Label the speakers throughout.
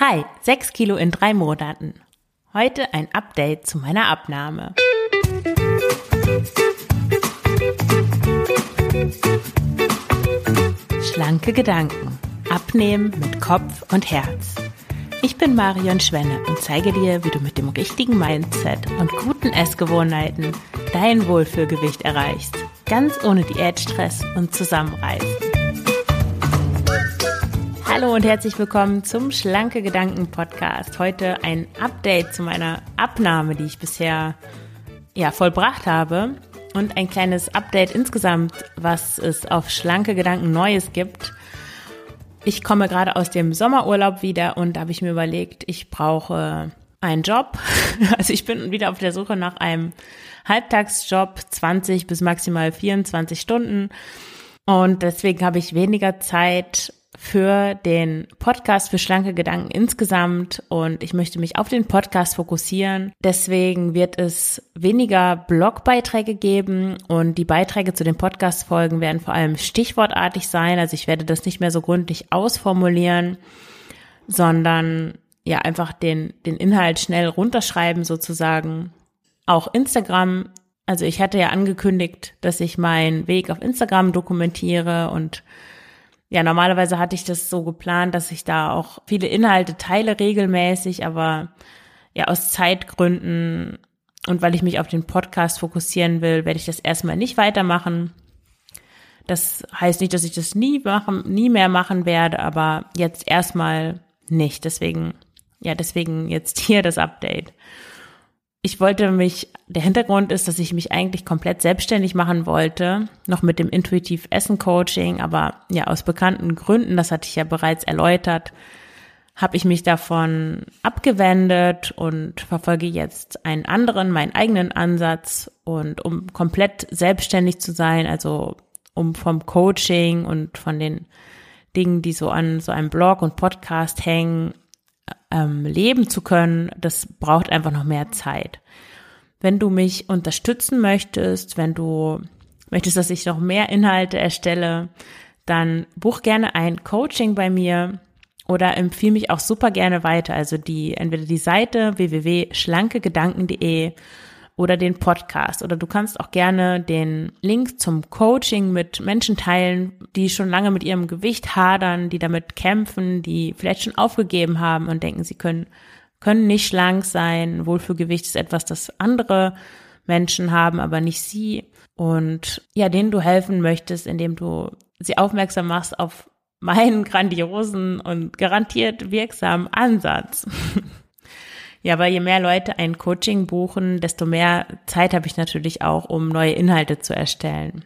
Speaker 1: Hi, 6 Kilo in drei Monaten. Heute ein Update zu meiner Abnahme. Schlanke Gedanken. Abnehmen mit Kopf und Herz. Ich bin Marion Schwenne und zeige dir, wie du mit dem richtigen Mindset und guten Essgewohnheiten dein Wohlfühlgewicht erreichst. Ganz ohne Diätstress und Zusammenreißen. Hallo und herzlich willkommen zum Schlanke Gedanken Podcast. Heute ein Update zu meiner Abnahme, die ich bisher ja vollbracht habe und ein kleines Update insgesamt, was es auf Schlanke Gedanken Neues gibt. Ich komme gerade aus dem Sommerurlaub wieder und da habe ich mir überlegt, ich brauche einen Job. Also ich bin wieder auf der Suche nach einem Halbtagsjob, 20 bis maximal 24 Stunden. Und deswegen habe ich weniger Zeit für den Podcast für schlanke Gedanken insgesamt und ich möchte mich auf den Podcast fokussieren. Deswegen wird es weniger Blogbeiträge geben und die Beiträge zu den Podcast-Folgen werden vor allem stichwortartig sein. Also ich werde das nicht mehr so gründlich ausformulieren, sondern ja einfach den, den Inhalt schnell runterschreiben sozusagen. Auch Instagram also ich hatte ja angekündigt, dass ich meinen Weg auf Instagram dokumentiere und ja, normalerweise hatte ich das so geplant, dass ich da auch viele Inhalte teile regelmäßig, aber ja, aus Zeitgründen und weil ich mich auf den Podcast fokussieren will, werde ich das erstmal nicht weitermachen. Das heißt nicht, dass ich das nie machen, nie mehr machen werde, aber jetzt erstmal nicht. Deswegen, ja, deswegen jetzt hier das Update ich wollte mich, der Hintergrund ist, dass ich mich eigentlich komplett selbstständig machen wollte, noch mit dem Intuitiv Essen Coaching, aber ja, aus bekannten Gründen, das hatte ich ja bereits erläutert, habe ich mich davon abgewendet und verfolge jetzt einen anderen, meinen eigenen Ansatz und um komplett selbstständig zu sein, also um vom Coaching und von den Dingen, die so an so einem Blog und Podcast hängen, ähm, leben zu können, das braucht einfach noch mehr Zeit. Wenn du mich unterstützen möchtest, wenn du möchtest, dass ich noch mehr Inhalte erstelle, dann buch gerne ein Coaching bei mir oder empfehle mich auch super gerne weiter. Also die, entweder die Seite www.schlankegedanken.de oder den Podcast. Oder du kannst auch gerne den Link zum Coaching mit Menschen teilen, die schon lange mit ihrem Gewicht hadern, die damit kämpfen, die vielleicht schon aufgegeben haben und denken, sie können, können nicht schlank sein. Wohlfühlgewicht ist etwas, das andere Menschen haben, aber nicht sie. Und ja, denen du helfen möchtest, indem du sie aufmerksam machst auf meinen grandiosen und garantiert wirksamen Ansatz. Ja, weil je mehr Leute ein Coaching buchen, desto mehr Zeit habe ich natürlich auch, um neue Inhalte zu erstellen.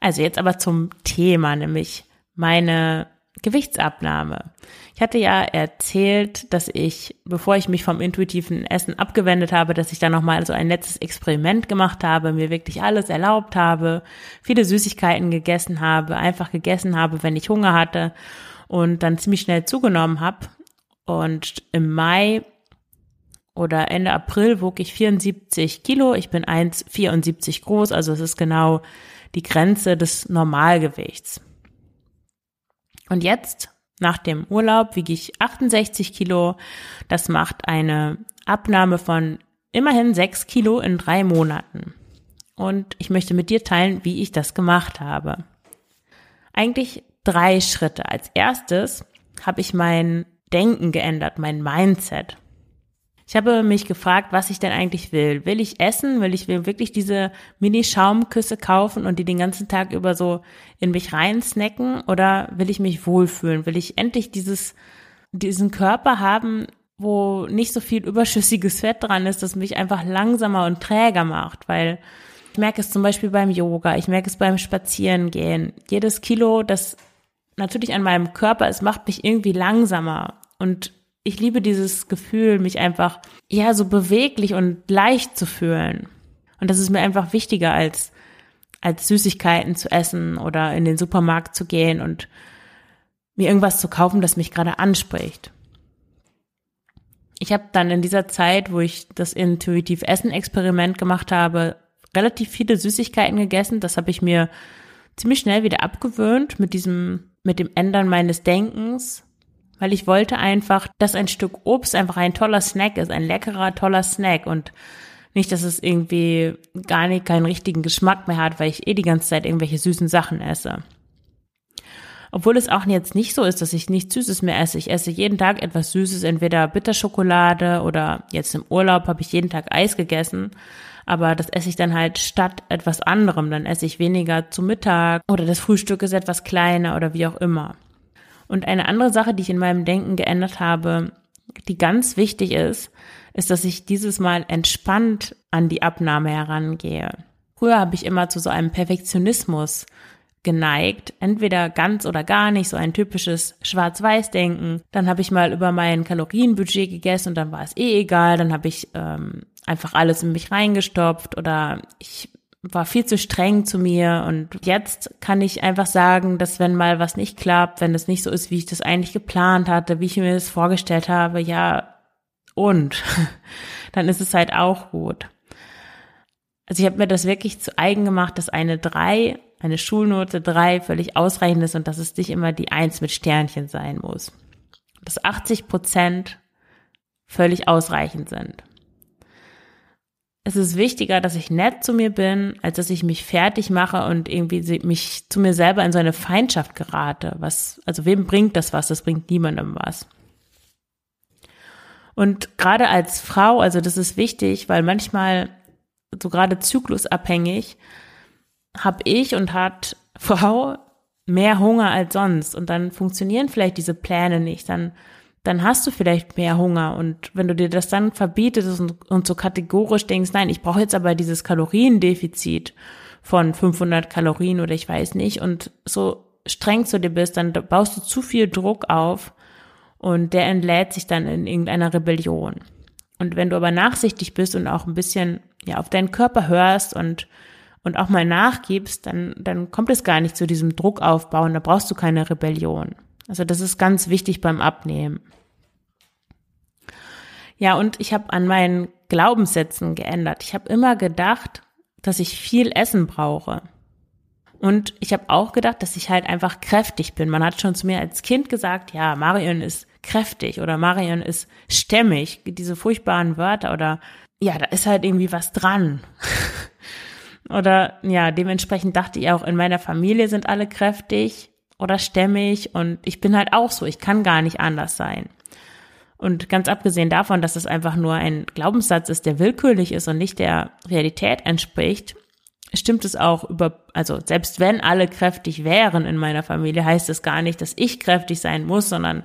Speaker 1: Also jetzt aber zum Thema, nämlich meine Gewichtsabnahme. Ich hatte ja erzählt, dass ich, bevor ich mich vom intuitiven Essen abgewendet habe, dass ich da nochmal so ein letztes Experiment gemacht habe, mir wirklich alles erlaubt habe, viele Süßigkeiten gegessen habe, einfach gegessen habe, wenn ich Hunger hatte und dann ziemlich schnell zugenommen habe. Und im Mai oder Ende April wog ich 74 Kilo. Ich bin 1,74 groß, also es ist genau die Grenze des Normalgewichts. Und jetzt, nach dem Urlaub, wiege ich 68 Kilo. Das macht eine Abnahme von immerhin 6 Kilo in drei Monaten. Und ich möchte mit dir teilen, wie ich das gemacht habe. Eigentlich drei Schritte. Als erstes habe ich mein Denken geändert, mein Mindset. Ich habe mich gefragt, was ich denn eigentlich will. Will ich essen? Will ich wirklich diese Mini-Schaumküsse kaufen und die den ganzen Tag über so in mich reinsnacken? Oder will ich mich wohlfühlen? Will ich endlich dieses, diesen Körper haben, wo nicht so viel überschüssiges Fett dran ist, das mich einfach langsamer und träger macht? Weil ich merke es zum Beispiel beim Yoga, ich merke es beim Spazierengehen. Jedes Kilo, das natürlich an meinem Körper ist, macht mich irgendwie langsamer. Und ich liebe dieses Gefühl, mich einfach, ja, so beweglich und leicht zu fühlen. Und das ist mir einfach wichtiger als, als Süßigkeiten zu essen oder in den Supermarkt zu gehen und mir irgendwas zu kaufen, das mich gerade anspricht. Ich habe dann in dieser Zeit, wo ich das intuitiv Essen Experiment gemacht habe, relativ viele Süßigkeiten gegessen. Das habe ich mir ziemlich schnell wieder abgewöhnt mit diesem, mit dem Ändern meines Denkens Weil ich wollte einfach, dass ein Stück Obst einfach ein toller Snack ist, ein leckerer, toller Snack und nicht, dass es irgendwie gar nicht keinen richtigen Geschmack mehr hat, weil ich eh die ganze Zeit irgendwelche süßen Sachen esse. Obwohl es auch jetzt nicht so ist, dass ich nichts Süßes mehr esse. Ich esse jeden Tag etwas Süßes, entweder Bitterschokolade oder jetzt im Urlaub habe ich jeden Tag Eis gegessen. Aber das esse ich dann halt statt etwas anderem. Dann esse ich weniger zu Mittag oder das Frühstück ist etwas kleiner oder wie auch immer. Und eine andere Sache, die ich in meinem Denken geändert habe, die ganz wichtig ist, ist, dass ich dieses Mal entspannt an die Abnahme herangehe. Früher habe ich immer zu so einem Perfektionismus geneigt, entweder ganz oder gar nicht, so ein typisches Schwarz-Weiß-Denken. Dann habe ich mal über mein Kalorienbudget gegessen und dann war es eh egal. Dann habe ich ähm, einfach alles in mich reingestopft oder ich war viel zu streng zu mir und jetzt kann ich einfach sagen, dass wenn mal was nicht klappt, wenn es nicht so ist, wie ich das eigentlich geplant hatte, wie ich mir das vorgestellt habe, ja, und dann ist es halt auch gut. Also ich habe mir das wirklich zu eigen gemacht, dass eine drei, eine Schulnote drei völlig ausreichend ist und dass es nicht immer die eins mit Sternchen sein muss. Dass 80 Prozent völlig ausreichend sind. Es ist wichtiger, dass ich nett zu mir bin, als dass ich mich fertig mache und irgendwie mich zu mir selber in so eine Feindschaft gerate. Was, also wem bringt das was? Das bringt niemandem was. Und gerade als Frau, also das ist wichtig, weil manchmal, so gerade zyklusabhängig, habe ich und hat Frau mehr Hunger als sonst. Und dann funktionieren vielleicht diese Pläne nicht. Dann, dann hast du vielleicht mehr Hunger. Und wenn du dir das dann verbietest und, und so kategorisch denkst, nein, ich brauche jetzt aber dieses Kaloriendefizit von 500 Kalorien oder ich weiß nicht und so streng zu dir bist, dann baust du zu viel Druck auf und der entlädt sich dann in irgendeiner Rebellion. Und wenn du aber nachsichtig bist und auch ein bisschen ja auf deinen Körper hörst und und auch mal nachgibst, dann dann kommt es gar nicht zu diesem Druckaufbau und da brauchst du keine Rebellion. Also das ist ganz wichtig beim Abnehmen. Ja, und ich habe an meinen Glaubenssätzen geändert. Ich habe immer gedacht, dass ich viel Essen brauche. Und ich habe auch gedacht, dass ich halt einfach kräftig bin. Man hat schon zu mir als Kind gesagt, ja, Marion ist kräftig oder Marion ist stämmig, diese furchtbaren Wörter oder ja, da ist halt irgendwie was dran. oder ja, dementsprechend dachte ich auch, in meiner Familie sind alle kräftig oder stämmig und ich bin halt auch so, ich kann gar nicht anders sein. Und ganz abgesehen davon, dass es einfach nur ein Glaubenssatz ist, der willkürlich ist und nicht der Realität entspricht, stimmt es auch über, also selbst wenn alle kräftig wären in meiner Familie, heißt es gar nicht, dass ich kräftig sein muss, sondern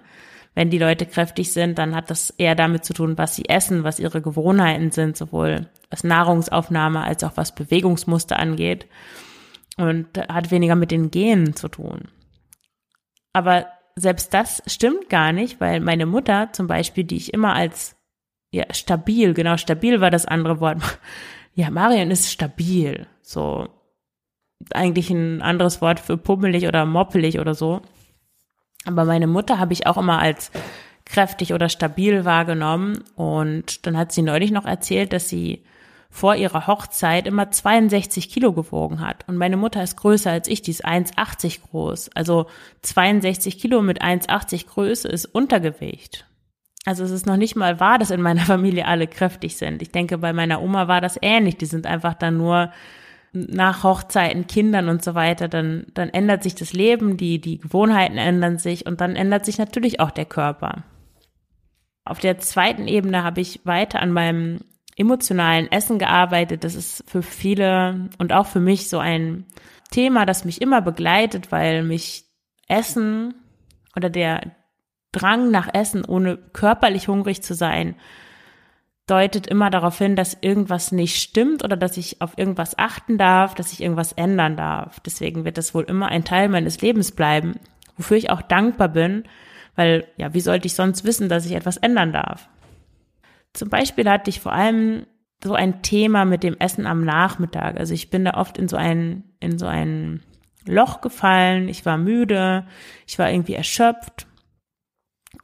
Speaker 1: wenn die Leute kräftig sind, dann hat das eher damit zu tun, was sie essen, was ihre Gewohnheiten sind, sowohl was Nahrungsaufnahme als auch was Bewegungsmuster angeht. Und hat weniger mit den Genen zu tun. Aber selbst das stimmt gar nicht, weil meine Mutter zum Beispiel, die ich immer als ja, stabil, genau, stabil war das andere Wort. Ja, Marion ist stabil. So, eigentlich ein anderes Wort für pummelig oder moppelig oder so. Aber meine Mutter habe ich auch immer als kräftig oder stabil wahrgenommen. Und dann hat sie neulich noch erzählt, dass sie vor ihrer Hochzeit immer 62 Kilo gewogen hat. Und meine Mutter ist größer als ich, die ist 1,80 groß. Also 62 Kilo mit 1,80 Größe ist Untergewicht. Also es ist noch nicht mal wahr, dass in meiner Familie alle kräftig sind. Ich denke, bei meiner Oma war das ähnlich. Die sind einfach dann nur nach Hochzeiten, Kindern und so weiter, dann, dann ändert sich das Leben, die, die Gewohnheiten ändern sich und dann ändert sich natürlich auch der Körper. Auf der zweiten Ebene habe ich weiter an meinem emotionalen Essen gearbeitet. Das ist für viele und auch für mich so ein Thema, das mich immer begleitet, weil mich Essen oder der Drang nach Essen, ohne körperlich hungrig zu sein, deutet immer darauf hin, dass irgendwas nicht stimmt oder dass ich auf irgendwas achten darf, dass ich irgendwas ändern darf. Deswegen wird das wohl immer ein Teil meines Lebens bleiben, wofür ich auch dankbar bin, weil ja, wie sollte ich sonst wissen, dass ich etwas ändern darf? Zum Beispiel hatte ich vor allem so ein Thema mit dem Essen am Nachmittag. Also ich bin da oft in so ein, in so ein Loch gefallen. Ich war müde. Ich war irgendwie erschöpft.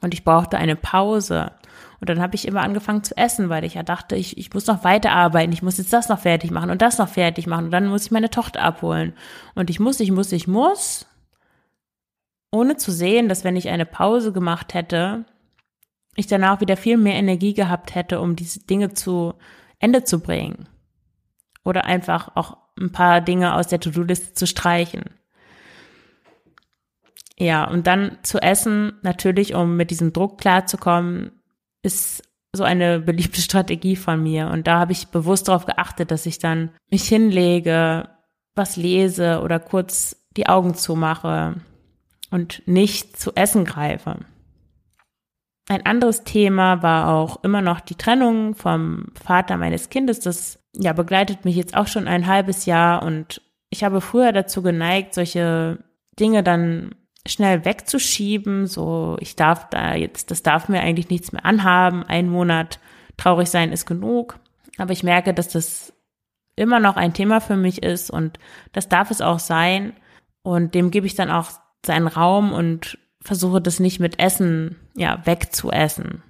Speaker 1: Und ich brauchte eine Pause. Und dann habe ich immer angefangen zu essen, weil ich ja dachte, ich, ich muss noch weiterarbeiten, ich muss jetzt das noch fertig machen und das noch fertig machen und dann muss ich meine Tochter abholen. Und ich muss, ich muss, ich muss. ohne zu sehen, dass wenn ich eine Pause gemacht hätte, ich danach wieder viel mehr Energie gehabt hätte, um diese Dinge zu Ende zu bringen. Oder einfach auch ein paar Dinge aus der To-Do-Liste zu streichen. Ja, und dann zu essen, natürlich, um mit diesem Druck klarzukommen, ist so eine beliebte Strategie von mir. Und da habe ich bewusst darauf geachtet, dass ich dann mich hinlege, was lese oder kurz die Augen zumache und nicht zu essen greife. Ein anderes Thema war auch immer noch die Trennung vom Vater meines Kindes. Das ja begleitet mich jetzt auch schon ein halbes Jahr und ich habe früher dazu geneigt, solche Dinge dann schnell wegzuschieben. So, ich darf da jetzt, das darf mir eigentlich nichts mehr anhaben. Ein Monat traurig sein ist genug. Aber ich merke, dass das immer noch ein Thema für mich ist und das darf es auch sein. Und dem gebe ich dann auch seinen Raum und versuche das nicht mit Essen, ja, wegzuessen.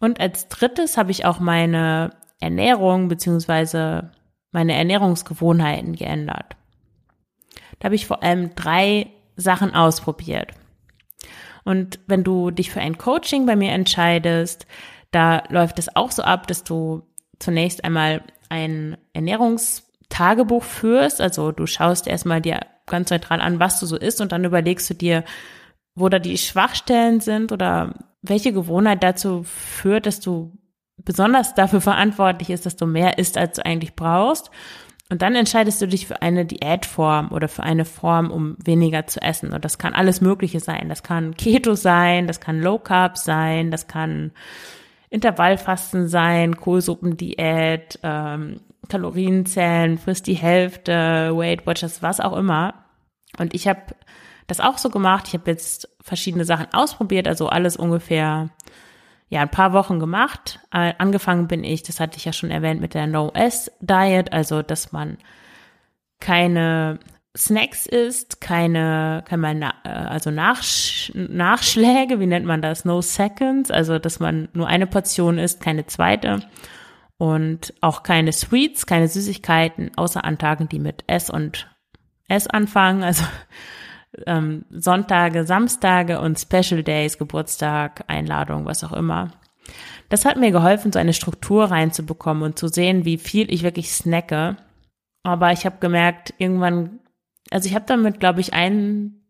Speaker 1: Und als drittes habe ich auch meine Ernährung beziehungsweise meine Ernährungsgewohnheiten geändert. Da habe ich vor allem drei Sachen ausprobiert. Und wenn du dich für ein Coaching bei mir entscheidest, da läuft es auch so ab, dass du zunächst einmal ein Ernährungstagebuch führst. Also du schaust erstmal dir ganz neutral an, was du so isst und dann überlegst du dir, wo da die Schwachstellen sind oder welche Gewohnheit dazu führt, dass du besonders dafür verantwortlich ist, dass du mehr isst, als du eigentlich brauchst. Und dann entscheidest du dich für eine Diätform oder für eine Form, um weniger zu essen. Und das kann alles Mögliche sein. Das kann Keto sein, das kann Low Carb sein, das kann Intervallfasten sein, Kohlsuppendiät, ähm, Kalorienzellen, frisst die Hälfte, Weight Watchers, was auch immer. Und ich habe das auch so gemacht. Ich habe jetzt verschiedene Sachen ausprobiert, also alles ungefähr ja ein paar Wochen gemacht. Angefangen bin ich, das hatte ich ja schon erwähnt, mit der No-S-Diet, also dass man keine Snacks isst, keine, kann man, äh, also Nachsch Nachschläge, wie nennt man das? No Seconds, also dass man nur eine Portion isst, keine zweite und auch keine Sweets, keine Süßigkeiten, außer an Tagen, die mit S und S anfangen, also ähm, Sonntage, Samstage und Special Days, Geburtstag, Einladung, was auch immer. Das hat mir geholfen, so eine Struktur reinzubekommen und zu sehen, wie viel ich wirklich snacke. Aber ich habe gemerkt, irgendwann, also ich habe damit, glaube ich, ein,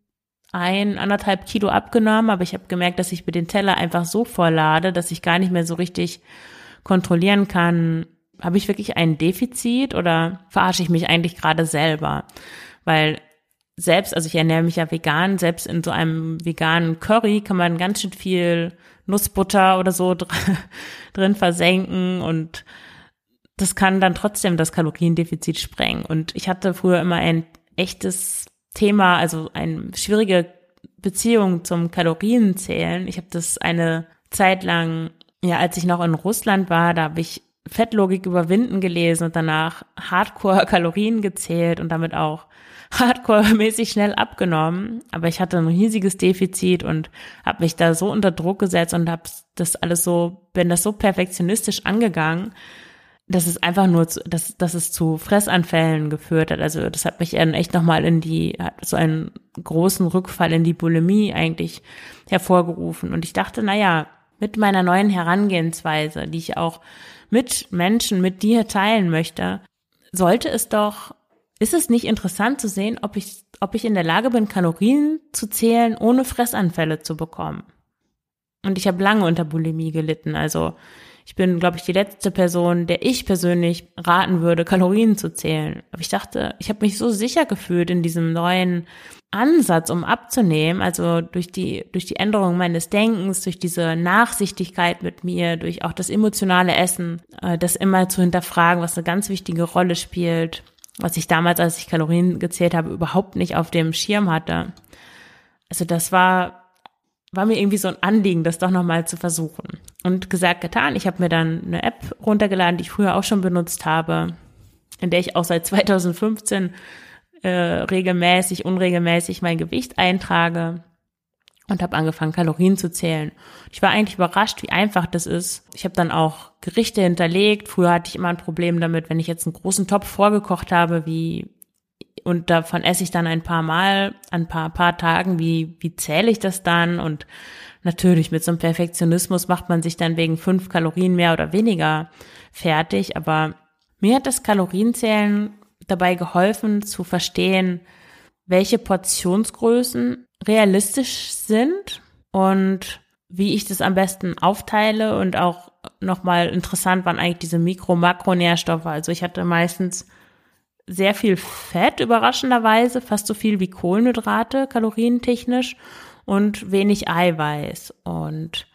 Speaker 1: ein, anderthalb Kilo abgenommen, aber ich habe gemerkt, dass ich mit den Teller einfach so voll dass ich gar nicht mehr so richtig kontrollieren kann, habe ich wirklich ein Defizit oder verarsche ich mich eigentlich gerade selber? Weil selbst, also ich ernähre mich ja vegan, selbst in so einem veganen Curry kann man ganz schön viel Nussbutter oder so drin versenken und das kann dann trotzdem das Kaloriendefizit sprengen. Und ich hatte früher immer ein echtes Thema, also eine schwierige Beziehung zum Kalorienzählen. Ich habe das eine Zeit lang, ja, als ich noch in Russland war, da habe ich Fettlogik überwinden gelesen und danach Hardcore Kalorien gezählt und damit auch hardcore-mäßig schnell abgenommen, aber ich hatte ein riesiges Defizit und habe mich da so unter Druck gesetzt und habe das alles so, bin das so perfektionistisch angegangen, dass es einfach nur, zu, dass, dass es zu Fressanfällen geführt hat. Also das hat mich echt nochmal in die, hat so einen großen Rückfall in die Bulimie eigentlich hervorgerufen. Und ich dachte, na ja, mit meiner neuen Herangehensweise, die ich auch mit Menschen, mit dir teilen möchte, sollte es doch ist es nicht interessant zu sehen, ob ich, ob ich in der Lage bin, Kalorien zu zählen, ohne Fressanfälle zu bekommen? Und ich habe lange unter Bulimie gelitten. Also ich bin, glaube ich, die letzte Person, der ich persönlich raten würde, Kalorien zu zählen. Aber ich dachte, ich habe mich so sicher gefühlt in diesem neuen Ansatz, um abzunehmen, also durch die, durch die Änderung meines Denkens, durch diese Nachsichtigkeit mit mir, durch auch das emotionale Essen, äh, das immer zu hinterfragen, was eine ganz wichtige Rolle spielt was ich damals, als ich Kalorien gezählt habe, überhaupt nicht auf dem Schirm hatte. Also das war war mir irgendwie so ein Anliegen, das doch nochmal zu versuchen. Und gesagt, getan. Ich habe mir dann eine App runtergeladen, die ich früher auch schon benutzt habe, in der ich auch seit 2015 äh, regelmäßig, unregelmäßig mein Gewicht eintrage und habe angefangen, Kalorien zu zählen. Ich war eigentlich überrascht, wie einfach das ist. Ich habe dann auch Gerichte hinterlegt. Früher hatte ich immer ein Problem damit, wenn ich jetzt einen großen Topf vorgekocht habe, wie und davon esse ich dann ein paar Mal, ein paar, paar Tagen, wie, wie zähle ich das dann? Und natürlich mit so einem Perfektionismus macht man sich dann wegen fünf Kalorien mehr oder weniger fertig, aber mir hat das Kalorienzählen dabei geholfen zu verstehen, welche Portionsgrößen realistisch sind und wie ich das am besten aufteile und auch nochmal interessant waren eigentlich diese Mikro-Makronährstoffe. Also ich hatte meistens sehr viel Fett, überraschenderweise, fast so viel wie Kohlenhydrate, kalorientechnisch und wenig Eiweiß. Und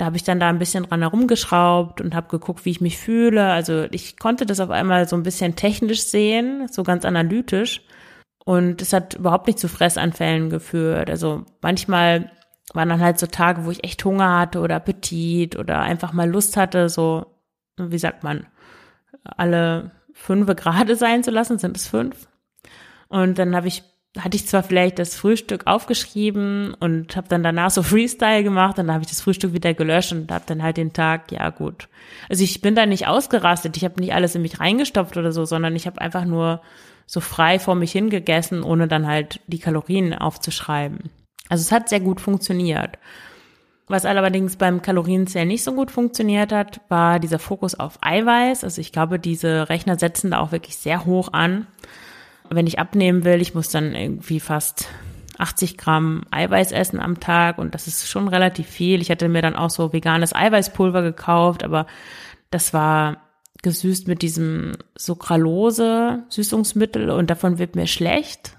Speaker 1: da habe ich dann da ein bisschen dran herumgeschraubt und habe geguckt, wie ich mich fühle. Also ich konnte das auf einmal so ein bisschen technisch sehen, so ganz analytisch. Und es hat überhaupt nicht zu Fressanfällen geführt. Also manchmal waren dann halt so Tage, wo ich echt Hunger hatte oder Appetit oder einfach mal Lust hatte, so, wie sagt man, alle fünfe gerade sein zu lassen, sind es fünf. Und dann habe ich hatte ich zwar vielleicht das Frühstück aufgeschrieben und habe dann danach so Freestyle gemacht und dann habe ich das Frühstück wieder gelöscht und habe dann halt den Tag, ja gut. Also ich bin da nicht ausgerastet, ich habe nicht alles in mich reingestopft oder so, sondern ich habe einfach nur so frei vor mich hingegessen, ohne dann halt die Kalorien aufzuschreiben. Also es hat sehr gut funktioniert. Was allerdings beim Kalorienzählen nicht so gut funktioniert hat, war dieser Fokus auf Eiweiß. Also ich glaube, diese Rechner setzen da auch wirklich sehr hoch an. Wenn ich abnehmen will, ich muss dann irgendwie fast 80 Gramm Eiweiß essen am Tag und das ist schon relativ viel. Ich hatte mir dann auch so veganes Eiweißpulver gekauft, aber das war gesüßt mit diesem Sucralose Süßungsmittel und davon wird mir schlecht.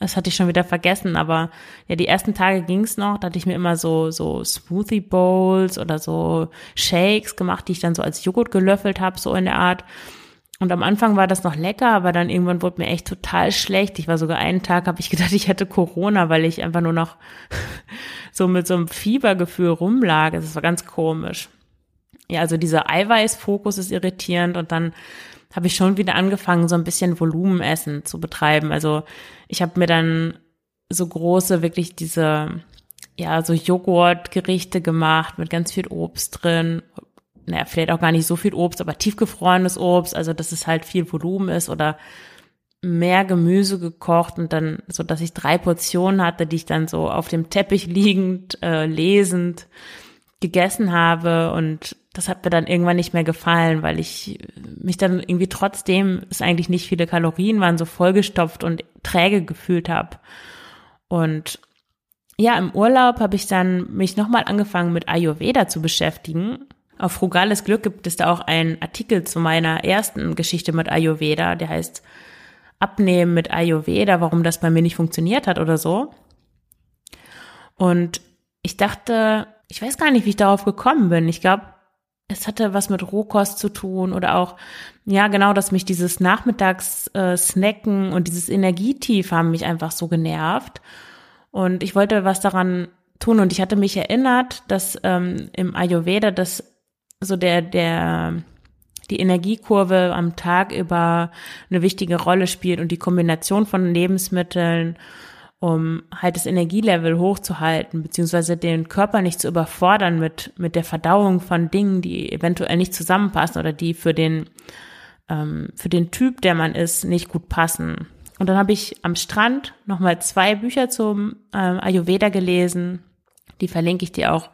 Speaker 1: Das hatte ich schon wieder vergessen, aber ja, die ersten Tage ging's noch. Da hatte ich mir immer so, so Smoothie Bowls oder so Shakes gemacht, die ich dann so als Joghurt gelöffelt habe, so in der Art. Und am Anfang war das noch lecker, aber dann irgendwann wurde mir echt total schlecht. Ich war sogar einen Tag, habe ich gedacht, ich hätte Corona, weil ich einfach nur noch so mit so einem Fiebergefühl rumlag. Das war ganz komisch. Ja, also dieser Eiweißfokus ist irritierend und dann habe ich schon wieder angefangen, so ein bisschen Volumenessen zu betreiben. Also ich habe mir dann so große, wirklich diese, ja, so Joghurtgerichte gemacht mit ganz viel Obst drin. Naja, vielleicht auch gar nicht so viel Obst, aber tiefgefrorenes Obst, also dass es halt viel Volumen ist oder mehr Gemüse gekocht und dann so, dass ich drei Portionen hatte, die ich dann so auf dem Teppich liegend, äh, lesend gegessen habe und das hat mir dann irgendwann nicht mehr gefallen, weil ich mich dann irgendwie trotzdem es eigentlich nicht viele Kalorien waren, so vollgestopft und träge gefühlt habe. Und ja, im Urlaub habe ich dann mich nochmal angefangen mit Ayurveda zu beschäftigen. Auf Frugales Glück gibt es da auch einen Artikel zu meiner ersten Geschichte mit Ayurveda, der heißt Abnehmen mit Ayurveda, warum das bei mir nicht funktioniert hat oder so. Und ich dachte, ich weiß gar nicht, wie ich darauf gekommen bin. Ich glaube, es hatte was mit Rohkost zu tun oder auch, ja, genau, dass mich dieses Nachmittags-Snacken äh, und dieses Energietief haben mich einfach so genervt. Und ich wollte was daran tun und ich hatte mich erinnert, dass ähm, im Ayurveda das so der, der, die Energiekurve am Tag über eine wichtige Rolle spielt und die Kombination von Lebensmitteln um halt das Energielevel hochzuhalten, beziehungsweise den Körper nicht zu überfordern mit, mit der Verdauung von Dingen, die eventuell nicht zusammenpassen oder die für den, ähm, für den Typ, der man ist, nicht gut passen. Und dann habe ich am Strand nochmal zwei Bücher zum ähm, Ayurveda gelesen. Die verlinke ich dir auch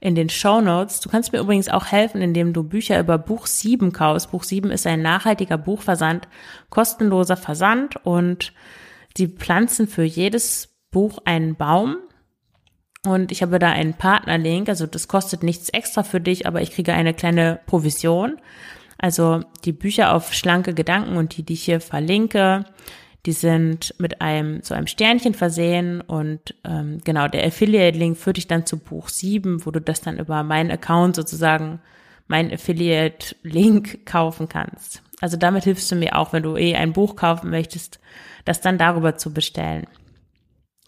Speaker 1: in den Show Notes. Du kannst mir übrigens auch helfen, indem du Bücher über Buch 7 kaufst. Buch 7 ist ein nachhaltiger Buchversand, kostenloser Versand und Sie pflanzen für jedes Buch einen Baum. Und ich habe da einen Partnerlink, also das kostet nichts extra für dich, aber ich kriege eine kleine Provision. Also die Bücher auf schlanke Gedanken und die, die ich hier verlinke, die sind mit einem so einem Sternchen versehen und ähm, genau der Affiliate-Link führt dich dann zu Buch 7, wo du das dann über meinen Account sozusagen, meinen Affiliate-Link kaufen kannst. Also damit hilfst du mir auch, wenn du eh ein Buch kaufen möchtest, das dann darüber zu bestellen.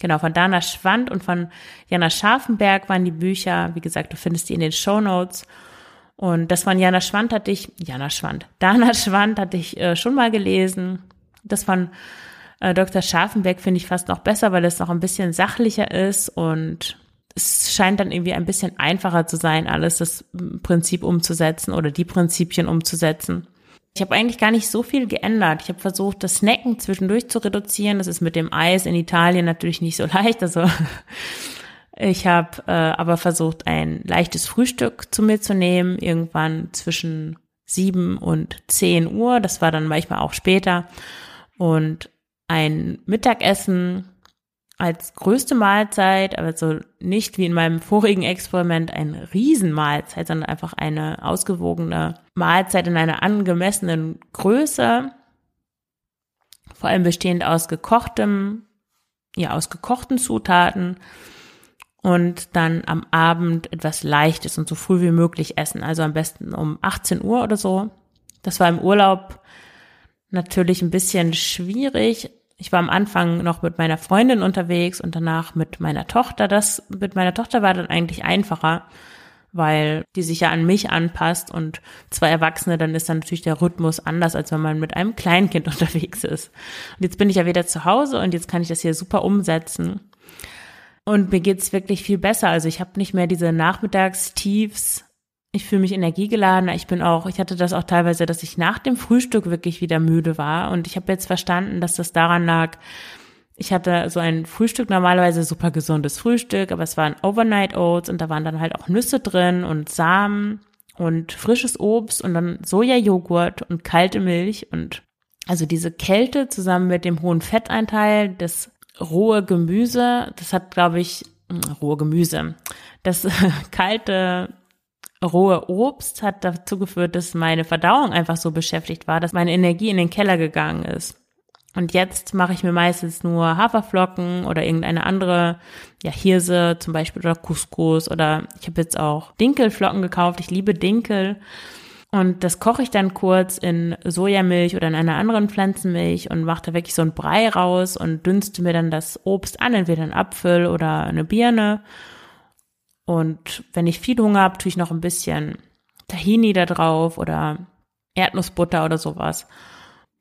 Speaker 1: Genau, von Dana Schwand und von Jana Scharfenberg waren die Bücher. Wie gesagt, du findest die in den Show Notes. Und das von Jana Schwand hatte ich, Jana Schwand, Dana Schwand hatte ich äh, schon mal gelesen. Das von äh, Dr. Scharfenberg finde ich fast noch besser, weil es noch ein bisschen sachlicher ist und es scheint dann irgendwie ein bisschen einfacher zu sein, alles das Prinzip umzusetzen oder die Prinzipien umzusetzen. Ich habe eigentlich gar nicht so viel geändert. Ich habe versucht, das Snacken zwischendurch zu reduzieren. Das ist mit dem Eis in Italien natürlich nicht so leicht. Also ich habe äh, aber versucht, ein leichtes Frühstück zu mir zu nehmen, irgendwann zwischen sieben und zehn Uhr. Das war dann manchmal auch später. Und ein Mittagessen als größte Mahlzeit, also nicht wie in meinem vorigen Experiment eine Riesenmahlzeit, sondern einfach eine ausgewogene Mahlzeit in einer angemessenen Größe, vor allem bestehend aus gekochtem, ja, aus gekochten Zutaten und dann am Abend etwas Leichtes und so früh wie möglich essen, also am besten um 18 Uhr oder so. Das war im Urlaub natürlich ein bisschen schwierig, ich war am Anfang noch mit meiner Freundin unterwegs und danach mit meiner Tochter. Das mit meiner Tochter war dann eigentlich einfacher, weil die sich ja an mich anpasst und zwei Erwachsene, dann ist dann natürlich der Rhythmus anders, als wenn man mit einem Kleinkind unterwegs ist. Und jetzt bin ich ja wieder zu Hause und jetzt kann ich das hier super umsetzen. Und mir geht's wirklich viel besser. Also ich habe nicht mehr diese Nachmittagstiefs, ich fühle mich energiegeladener. Ich bin auch, ich hatte das auch teilweise, dass ich nach dem Frühstück wirklich wieder müde war. Und ich habe jetzt verstanden, dass das daran lag, ich hatte so ein Frühstück, normalerweise super gesundes Frühstück, aber es waren Overnight Oats und da waren dann halt auch Nüsse drin und Samen und frisches Obst und dann Sojajoghurt und kalte Milch und also diese Kälte zusammen mit dem hohen Fetteinteil, das rohe Gemüse, das hat, glaube ich, hm, rohe Gemüse, das kalte rohe Obst hat dazu geführt, dass meine Verdauung einfach so beschäftigt war, dass meine Energie in den Keller gegangen ist. Und jetzt mache ich mir meistens nur Haferflocken oder irgendeine andere, ja, Hirse zum Beispiel oder Couscous oder ich habe jetzt auch Dinkelflocken gekauft. Ich liebe Dinkel. Und das koche ich dann kurz in Sojamilch oder in einer anderen Pflanzenmilch und mache da wirklich so ein Brei raus und dünste mir dann das Obst an, entweder ein Apfel oder eine Birne und wenn ich viel Hunger habe, tue ich noch ein bisschen Tahini da drauf oder Erdnussbutter oder sowas.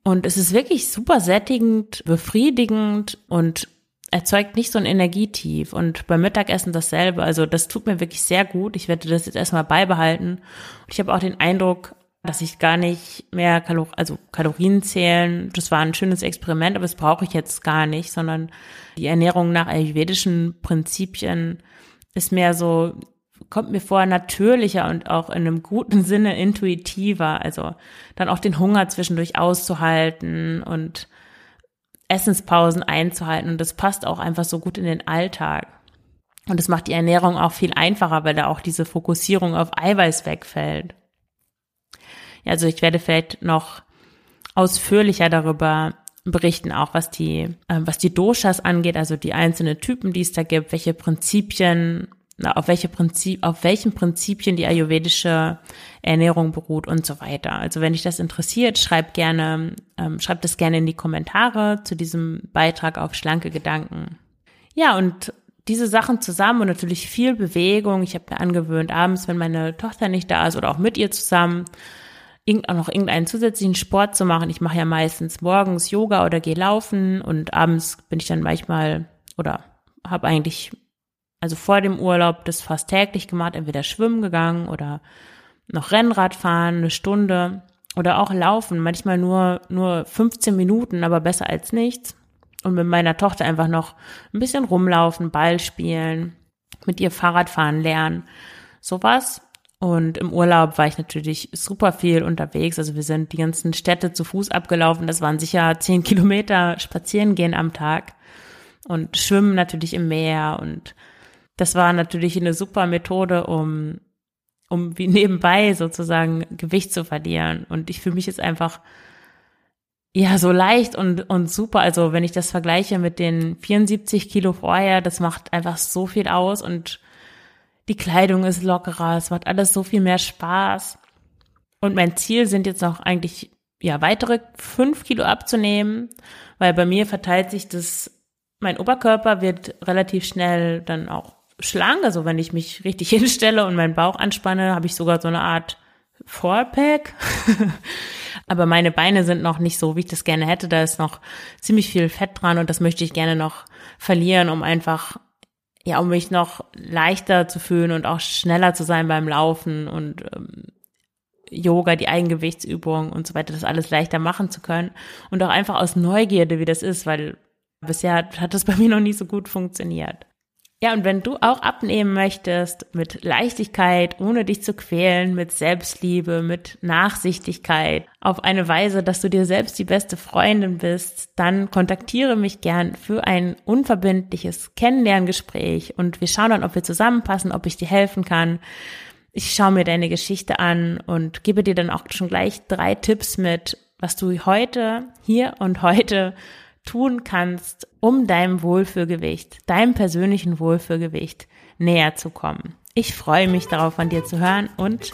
Speaker 1: Und es ist wirklich super sättigend, befriedigend und erzeugt nicht so ein Energietief. Und beim Mittagessen dasselbe. Also das tut mir wirklich sehr gut. Ich werde das jetzt erstmal beibehalten. Und ich habe auch den Eindruck, dass ich gar nicht mehr Kalor also Kalorien zählen. Das war ein schönes Experiment, aber das brauche ich jetzt gar nicht, sondern die Ernährung nach ayurvedischen Prinzipien ist mehr so, kommt mir vor, natürlicher und auch in einem guten Sinne intuitiver. Also dann auch den Hunger zwischendurch auszuhalten und Essenspausen einzuhalten. Und das passt auch einfach so gut in den Alltag. Und das macht die Ernährung auch viel einfacher, weil da auch diese Fokussierung auf Eiweiß wegfällt. Ja, also ich werde vielleicht noch ausführlicher darüber berichten auch, was die, äh, was die Doshas angeht, also die einzelnen Typen, die es da gibt, welche Prinzipien, na, auf welche Prinzip, auf welchen Prinzipien die ayurvedische Ernährung beruht und so weiter. Also wenn dich das interessiert, schreib gerne, ähm, schreib das gerne in die Kommentare zu diesem Beitrag auf schlanke Gedanken. Ja, und diese Sachen zusammen und natürlich viel Bewegung. Ich habe mir angewöhnt, abends, wenn meine Tochter nicht da ist oder auch mit ihr zusammen, noch irgendeinen zusätzlichen Sport zu machen. Ich mache ja meistens morgens Yoga oder gehe laufen und abends bin ich dann manchmal oder habe eigentlich also vor dem Urlaub das fast täglich gemacht, entweder schwimmen gegangen oder noch Rennrad fahren, eine Stunde oder auch laufen, manchmal nur nur 15 Minuten, aber besser als nichts. Und mit meiner Tochter einfach noch ein bisschen rumlaufen, Ball spielen, mit ihr Fahrrad fahren lernen. Sowas und im Urlaub war ich natürlich super viel unterwegs. Also wir sind die ganzen Städte zu Fuß abgelaufen. Das waren sicher zehn Kilometer spazieren gehen am Tag und schwimmen natürlich im Meer. Und das war natürlich eine super Methode, um, um wie nebenbei sozusagen Gewicht zu verlieren. Und ich fühle mich jetzt einfach ja, so leicht und, und super. Also wenn ich das vergleiche mit den 74 Kilo vorher, das macht einfach so viel aus und die Kleidung ist lockerer, es macht alles so viel mehr Spaß. Und mein Ziel sind jetzt noch eigentlich, ja, weitere fünf Kilo abzunehmen, weil bei mir verteilt sich das, mein Oberkörper wird relativ schnell dann auch schlank. Also wenn ich mich richtig hinstelle und meinen Bauch anspanne, habe ich sogar so eine Art Fourpack. Aber meine Beine sind noch nicht so, wie ich das gerne hätte. Da ist noch ziemlich viel Fett dran und das möchte ich gerne noch verlieren, um einfach ja, um mich noch leichter zu fühlen und auch schneller zu sein beim Laufen und ähm, Yoga, die Eigengewichtsübungen und so weiter, das alles leichter machen zu können. Und auch einfach aus Neugierde, wie das ist, weil bisher hat das bei mir noch nie so gut funktioniert. Ja, und wenn du auch abnehmen möchtest mit Leichtigkeit, ohne dich zu quälen, mit Selbstliebe, mit Nachsichtigkeit, auf eine Weise, dass du dir selbst die beste Freundin bist, dann kontaktiere mich gern für ein unverbindliches Kennenlerngespräch und wir schauen dann, ob wir zusammenpassen, ob ich dir helfen kann. Ich schaue mir deine Geschichte an und gebe dir dann auch schon gleich drei Tipps mit, was du heute, hier und heute tun kannst, um deinem Wohlfühlgewicht, deinem persönlichen Wohlfühlgewicht näher zu kommen. Ich freue mich darauf, von dir zu hören und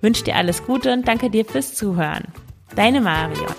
Speaker 1: wünsche dir alles Gute und danke dir fürs Zuhören. Deine Marion.